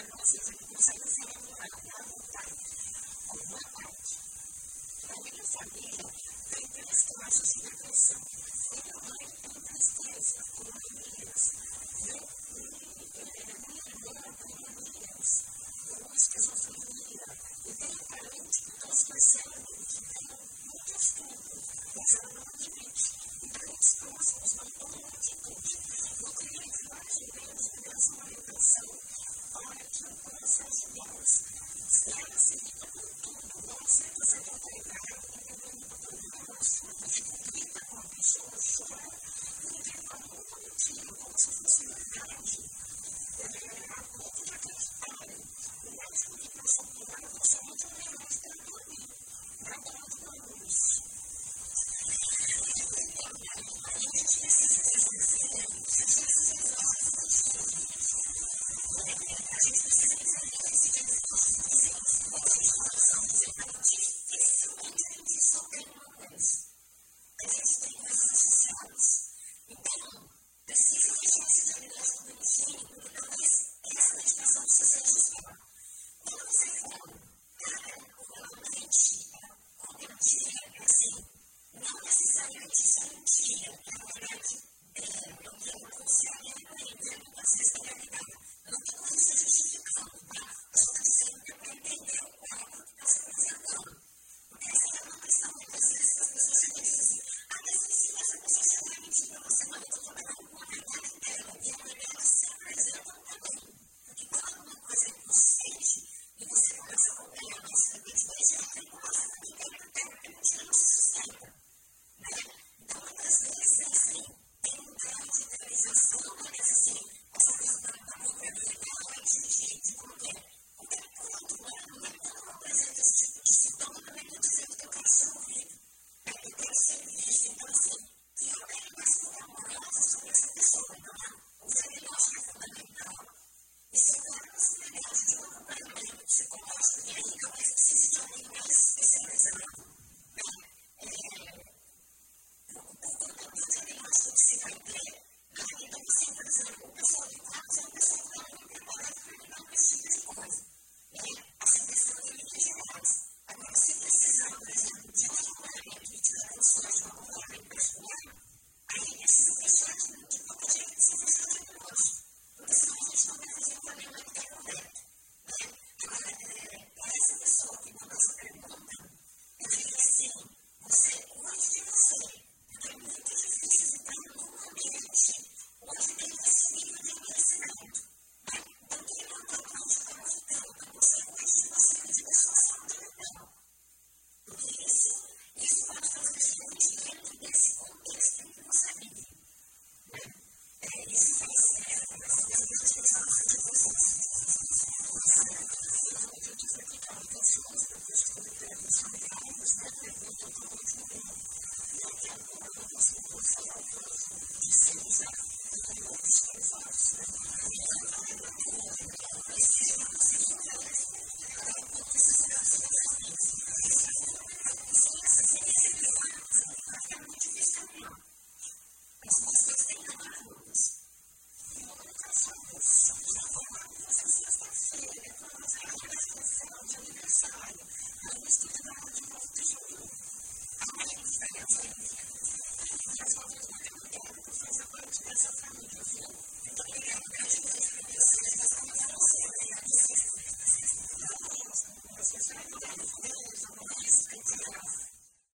generosity